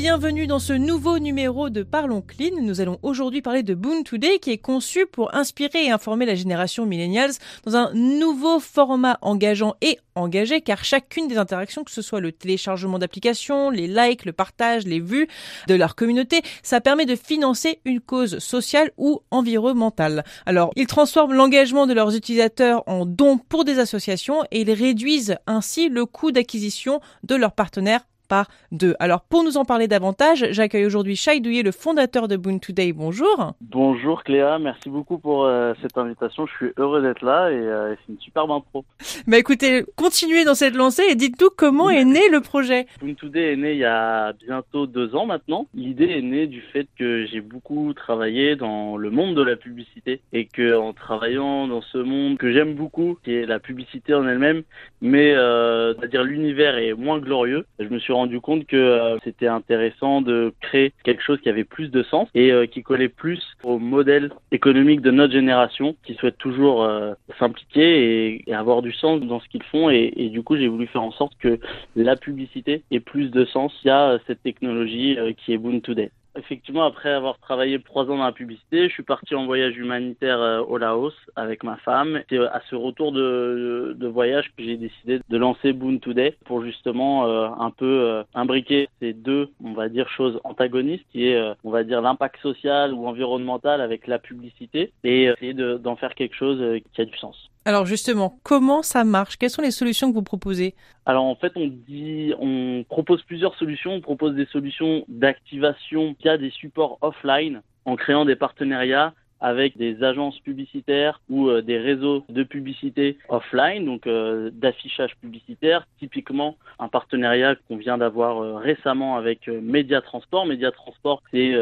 Bienvenue dans ce nouveau numéro de Parlons Clean. Nous allons aujourd'hui parler de Boon Today qui est conçu pour inspirer et informer la génération millennials dans un nouveau format engageant et engagé car chacune des interactions, que ce soit le téléchargement d'applications, les likes, le partage, les vues de leur communauté, ça permet de financer une cause sociale ou environnementale. Alors, ils transforment l'engagement de leurs utilisateurs en dons pour des associations et ils réduisent ainsi le coût d'acquisition de leurs partenaires par deux. Alors pour nous en parler davantage, j'accueille aujourd'hui Shai Douillet, le fondateur de Boon Today. Bonjour. Bonjour Cléa, merci beaucoup pour euh, cette invitation. Je suis heureux d'être là et euh, c'est une superbe intro. Bah écoutez, continuez dans cette lancée et dites-nous comment est né le projet. Boon Today est né il y a bientôt deux ans maintenant. L'idée est née du fait que j'ai beaucoup travaillé dans le monde de la publicité et que en travaillant dans ce monde que j'aime beaucoup, qui est la publicité en elle-même, mais euh, c'est-à-dire l'univers est moins glorieux, je me suis rendu compte que euh, c'était intéressant de créer quelque chose qui avait plus de sens et euh, qui collait plus au modèle économique de notre génération, qui souhaite toujours euh, s'impliquer et, avoir du sens dans ce qu'ils font. Et, du coup, j'ai voulu faire en sorte que la publicité ait plus de sens via cette technologie qui est Boon Today. Effectivement, après avoir travaillé trois ans dans la publicité, je suis parti en voyage humanitaire euh, au Laos avec ma femme. C'est euh, à ce retour de, de voyage que j'ai décidé de lancer Boon Today pour justement euh, un peu imbriquer ces deux, on va dire, choses antagonistes, qui est, on va dire, l'impact social ou environnemental avec la publicité et essayer d'en faire quelque chose qui a du sens. Alors justement, comment ça marche? Quelles sont les solutions que vous proposez? Alors en fait, on dit, on propose plusieurs solutions. On propose des solutions d'activation via des supports offline en créant des partenariats avec des agences publicitaires ou euh, des réseaux de publicité offline, donc euh, d'affichage publicitaire. Typiquement, un partenariat qu'on vient d'avoir euh, récemment avec Média Transport. Média Transport, c'est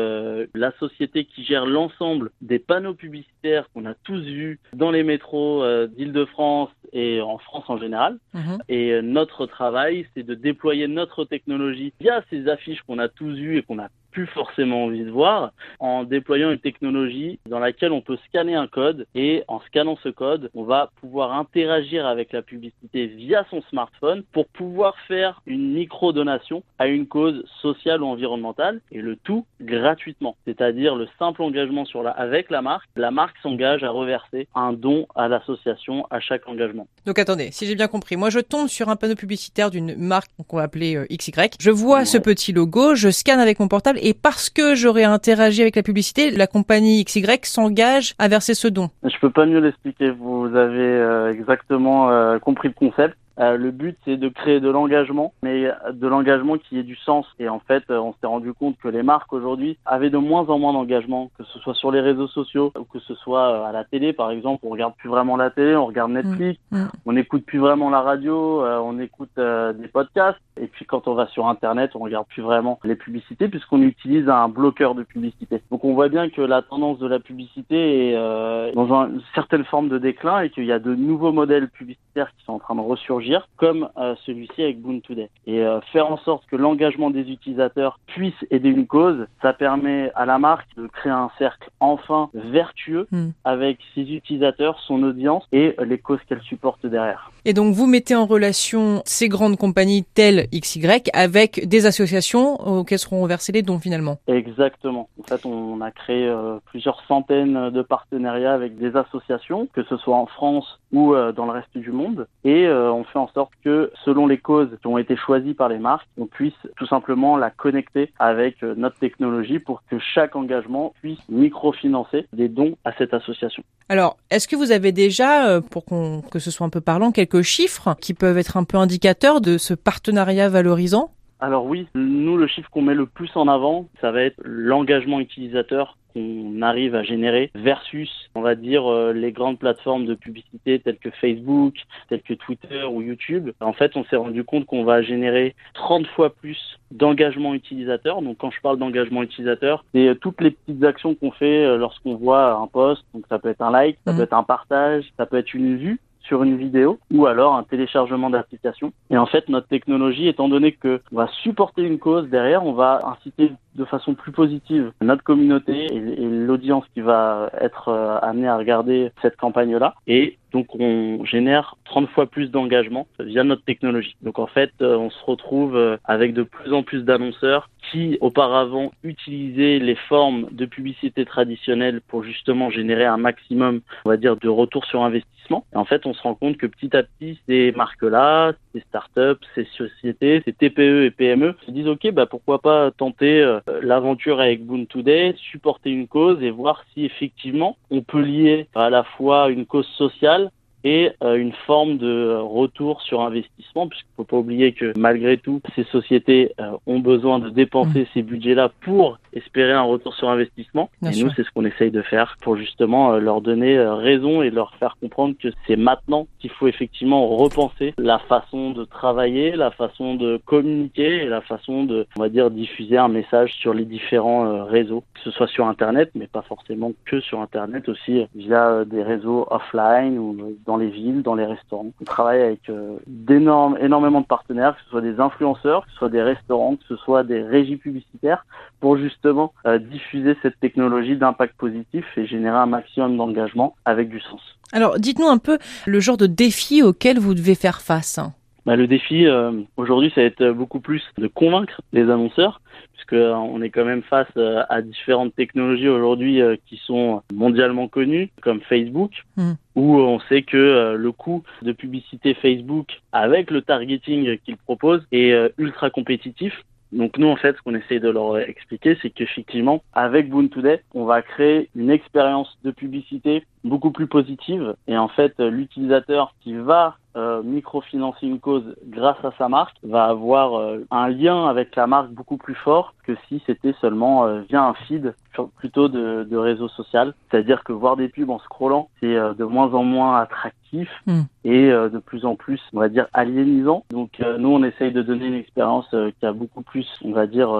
la société qui gère l'ensemble des panneaux publicitaires qu'on a tous vus dans les métros d'Île-de-France et en France en général. Mhm. Et notre travail, c'est de déployer notre technologie via ces affiches qu'on a tous vues et qu'on a plus forcément envie de voir en déployant une technologie dans laquelle on peut scanner un code et en scannant ce code, on va pouvoir interagir avec la publicité via son smartphone pour pouvoir faire une micro-donation à une cause sociale ou environnementale et le tout gratuitement. C'est-à-dire le simple engagement sur la, avec la marque, la marque s'engage à reverser un don à l'association à chaque engagement. Donc attendez, si j'ai bien compris, moi je tombe sur un panneau publicitaire d'une marque qu'on va appeler euh, XY, je vois ce petit logo, je scanne avec mon portable et parce que j'aurais interagi avec la publicité, la compagnie XY s'engage à verser ce don. Je peux pas mieux l'expliquer. Vous avez euh, exactement euh, compris le concept. Euh, le but, c'est de créer de l'engagement, mais de l'engagement qui ait du sens. Et en fait, euh, on s'est rendu compte que les marques aujourd'hui avaient de moins en moins d'engagement, que ce soit sur les réseaux sociaux ou que ce soit euh, à la télé, par exemple. On regarde plus vraiment la télé, on regarde Netflix, mm. Mm. on n'écoute plus vraiment la radio, on écoute des podcasts. Et puis quand on va sur Internet, on regarde plus vraiment les publicités puisqu'on utilise un bloqueur de publicité. Donc on voit bien que la tendance de la publicité est dans une certaine forme de déclin et qu'il y a de nouveaux modèles publicitaires qui sont en train de ressurgir comme euh, celui-ci avec Boon Today. Et euh, faire en sorte que l'engagement des utilisateurs puisse aider une cause, ça permet à la marque de créer un cercle enfin vertueux hmm. avec ses utilisateurs, son audience et les causes qu'elle supporte derrière. Et donc vous mettez en relation ces grandes compagnies telles XY avec des associations auxquelles seront reversés les dons finalement. Exactement. En fait, on a créé euh, plusieurs centaines de partenariats avec des associations, que ce soit en France ou dans le reste du monde, et on fait en sorte que, selon les causes qui ont été choisies par les marques, on puisse tout simplement la connecter avec euh, notre technologie pour que chaque engagement puisse microfinancer des dons à cette association. Alors, est-ce que vous avez déjà, euh, pour qu'on, que ce soit un peu parlant, quelques chiffres qui peuvent être un peu indicateurs de ce partenariat valorisant alors oui, nous le chiffre qu'on met le plus en avant, ça va être l'engagement utilisateur qu'on arrive à générer versus, on va dire, euh, les grandes plateformes de publicité telles que Facebook, telles que Twitter ou YouTube. En fait, on s'est rendu compte qu'on va générer 30 fois plus d'engagement utilisateur. Donc, quand je parle d'engagement utilisateur, c'est euh, toutes les petites actions qu'on fait euh, lorsqu'on voit un post. Donc, ça peut être un like, ça mmh. peut être un partage, ça peut être une vue sur une vidéo ou alors un téléchargement d'application. Et en fait, notre technologie, étant donné que on va supporter une cause derrière, on va inciter de façon plus positive notre communauté et, l'audience qui va être euh, amenée à regarder cette campagne-là. Et donc on génère 30 fois plus d'engagement via notre technologie. Donc en fait, euh, on se retrouve euh, avec de plus en plus d'annonceurs qui auparavant utilisaient les formes de publicité traditionnelles pour justement générer un maximum, on va dire, de retour sur investissement. Et en fait, on se rend compte que petit à petit, ces marques-là, ces startups, ces sociétés, ces TPE et PME se disent OK, bah pourquoi pas tenter euh, l'aventure avec Boon Today, supporter une cause et voir si effectivement on peut lier à la fois une cause sociale et euh, une forme de retour sur investissement, puisqu'il ne faut pas oublier que malgré tout, ces sociétés euh, ont besoin de dépenser mmh. ces budgets-là pour espérer un retour sur investissement. et nous, c'est ce qu'on essaye de faire pour justement euh, leur donner raison et leur faire comprendre que c'est maintenant qu'il faut effectivement repenser la façon de travailler, la façon de communiquer et la façon de, on va dire, diffuser un message sur les différents réseaux, que ce soit sur Internet, mais pas forcément que sur Internet, aussi via des réseaux offline ou dans les villes, dans les restaurants. On travaille avec euh, d'énormes, énormément de partenaires, que ce soit des influenceurs, que ce soit des restaurants, que ce soit des régies publicitaires, pour justement euh, diffuser cette technologie d'impact positif et générer un maximum d'engagement avec du sens. Alors, dites-nous un peu le genre de défi auquel vous devez faire face. Bah, le défi euh, aujourd'hui, ça va être beaucoup plus de convaincre les annonceurs, puisque euh, on est quand même face euh, à différentes technologies aujourd'hui qui sont mondialement connues, comme Facebook, hmm. où on sait que le coût de publicité Facebook avec le targeting qu'il propose est ultra compétitif. Donc nous, en fait, ce qu'on essaye de leur expliquer, c'est qu'effectivement, avec Boon Today, on va créer une expérience de publicité beaucoup plus positive. Et en fait, l'utilisateur qui va euh, microfinancer une cause grâce à sa marque va avoir euh, un lien avec la marque beaucoup plus fort que si c'était seulement euh, via un feed plutôt de, de réseau social. C'est-à-dire que voir des pubs en scrollant, c'est de moins en moins attractif hmm. et de plus en plus, on va dire, aliénisant. Donc nous, on essaye de donner une expérience qui a beaucoup plus, on va dire,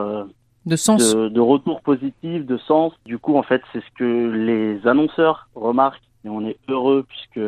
de sens, de, de, retour positif, de sens. Du coup, en fait, c'est ce que les annonceurs remarquent. Et on est heureux puisque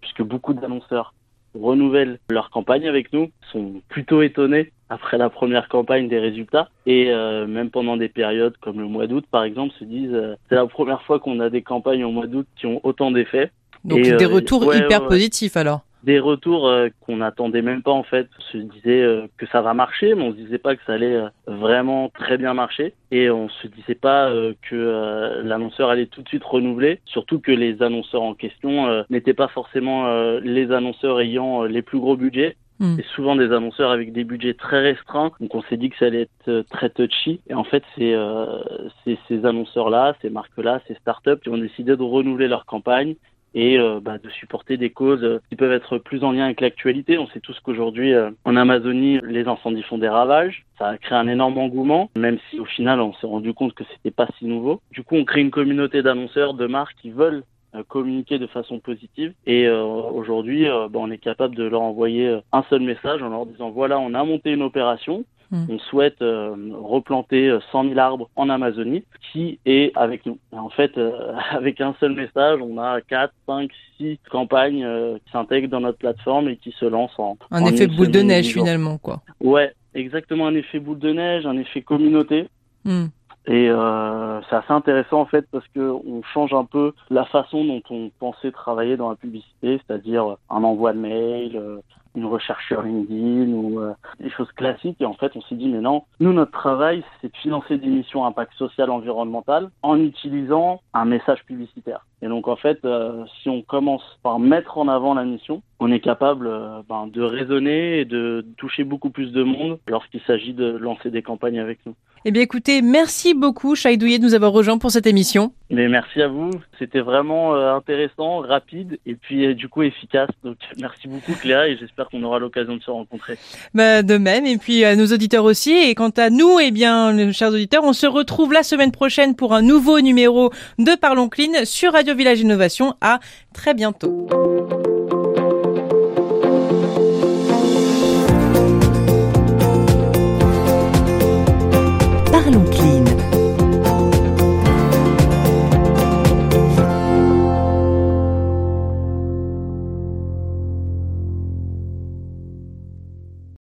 puisque beaucoup d'annonceurs renouvellent leur campagne avec nous, sont plutôt étonnés après la première campagne des résultats. Et euh, même pendant des périodes comme le mois d'août par exemple se disent euh, c'est la première fois qu'on a des campagnes au mois d'août qui ont autant d'effets. Donc des euh, retours hyper positifs alors des retours euh, qu'on n'attendait même pas en fait. On se disait euh, que ça va marcher, mais on se disait pas que ça allait euh, vraiment très bien marcher. Et on se disait pas que l'annonceur allait tout de suite renouveler. Surtout que les annonceurs en question n'étaient pas forcément les annonceurs ayant les plus gros budgets. Hmm. Et souvent des annonceurs avec des budgets très restreints. Donc on s'est dit que ça allait être très touchy. Et en fait, c'est ces annonceurs-là, ces marques-là, ces startups qui ont décidé de renouveler leur campagne et euh, bah, de supporter des causes euh, qui peuvent être plus en lien avec l'actualité. On sait tous qu'aujourd'hui, euh, en Amazonie, les incendies font des ravages. Ça a créé un énorme engouement, même si au final, on s'est rendu compte que c'était pas si nouveau. Du coup, on crée une communauté d'annonceurs, de marques qui veulent communiquer de façon positive. Et aujourd'hui, bah, on est capable de leur envoyer un seul message en leur disant voilà, on a monté une opération, Mm. On souhaite euh, replanter 100 euh, 000 arbres en Amazonie, qui est avec nous. En fait, euh, avec un seul message, on a 4, 5, 6 campagnes qui s'intègrent dans notre plateforme et qui se lancent en... Un effet boule de neige finalement, quoi. Ouais, exactement un effet boule de neige, un effet communauté. Mm. Et euh, c'est assez intéressant en fait parce que on change un peu la façon dont on pensait travailler dans la publicité, c'est-à-dire un envoi de mail, une recherche sur LinkedIn ou euh, des choses classiques. Et en fait, on s'est dit, mais non, nous, notre travail, c'est de financer des missions impact social environnemental en utilisant un message publicitaire. Et donc, en fait, euh, si on commence par mettre en avant la mission, on est capable euh, ben, de raisonner et de toucher beaucoup plus de monde lorsqu'il s'agit de lancer des campagnes avec nous. Eh bien écoutez, merci beaucoup Douillet de nous avoir rejoints pour cette émission. Mais merci à vous, c'était vraiment euh, intéressant, rapide et puis euh, du coup efficace. Donc merci beaucoup Cléa et j'espère qu'on aura l'occasion de se rencontrer. Bah, de même et puis à nos auditeurs aussi et quant à nous, eh bien chers auditeurs, on se retrouve la semaine prochaine pour un nouveau numéro de Parlons Clean sur Radio Village Innovation. À très bientôt.